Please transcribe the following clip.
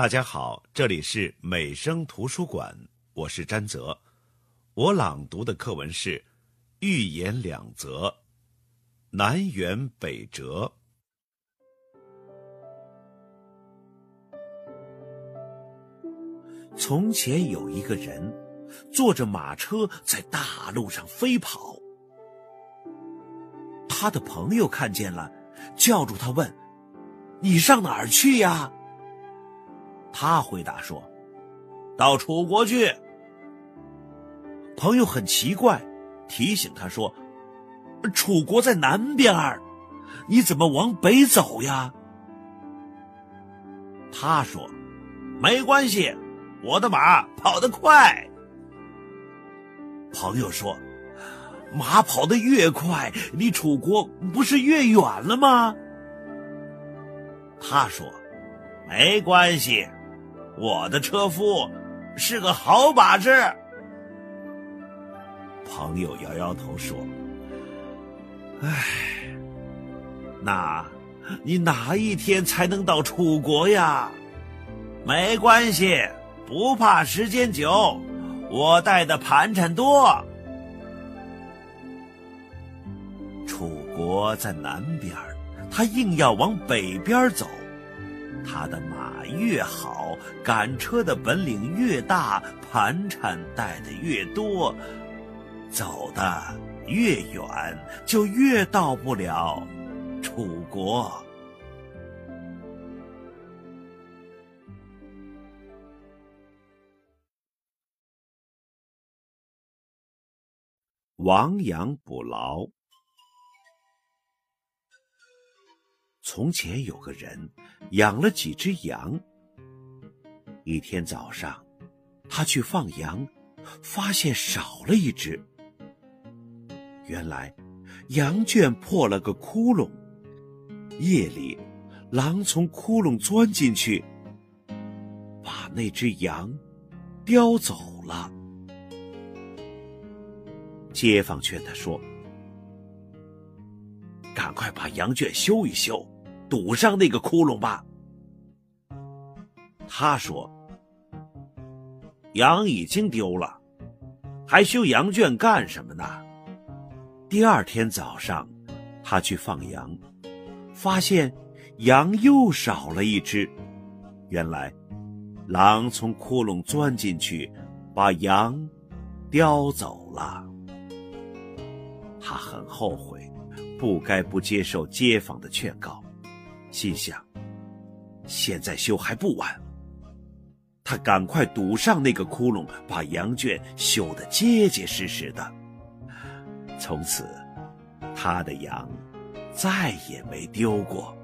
大家好，这里是美声图书馆，我是詹泽。我朗读的课文是《寓言两则》，南辕北辙。从前有一个人，坐着马车在大路上飞跑。他的朋友看见了，叫住他问：“你上哪儿去呀？”他回答说：“到楚国去。”朋友很奇怪，提醒他说：“楚国在南边儿，你怎么往北走呀？”他说：“没关系，我的马跑得快。”朋友说：“马跑得越快，离楚国不是越远了吗？”他说：“没关系。”我的车夫是个好把式。朋友摇摇头说：“唉，那，你哪一天才能到楚国呀？没关系，不怕时间久，我带的盘缠多。楚国在南边，他硬要往北边走。”他的马越好，赶车的本领越大，盘缠带的越多，走的越远，就越到不了楚国。亡羊补牢。从前有个人养了几只羊。一天早上，他去放羊，发现少了一只。原来，羊圈破了个窟窿，夜里，狼从窟窿钻进去，把那只羊叼走了。街坊劝他说：“赶快把羊圈修一修。”堵上那个窟窿吧。他说：“羊已经丢了，还修羊圈干什么呢？”第二天早上，他去放羊，发现羊又少了一只。原来，狼从窟窿钻进去，把羊叼走了。他很后悔，不该不接受街坊的劝告。心想：现在修还不晚。他赶快堵上那个窟窿，把羊圈修得结结实实的。从此，他的羊再也没丢过。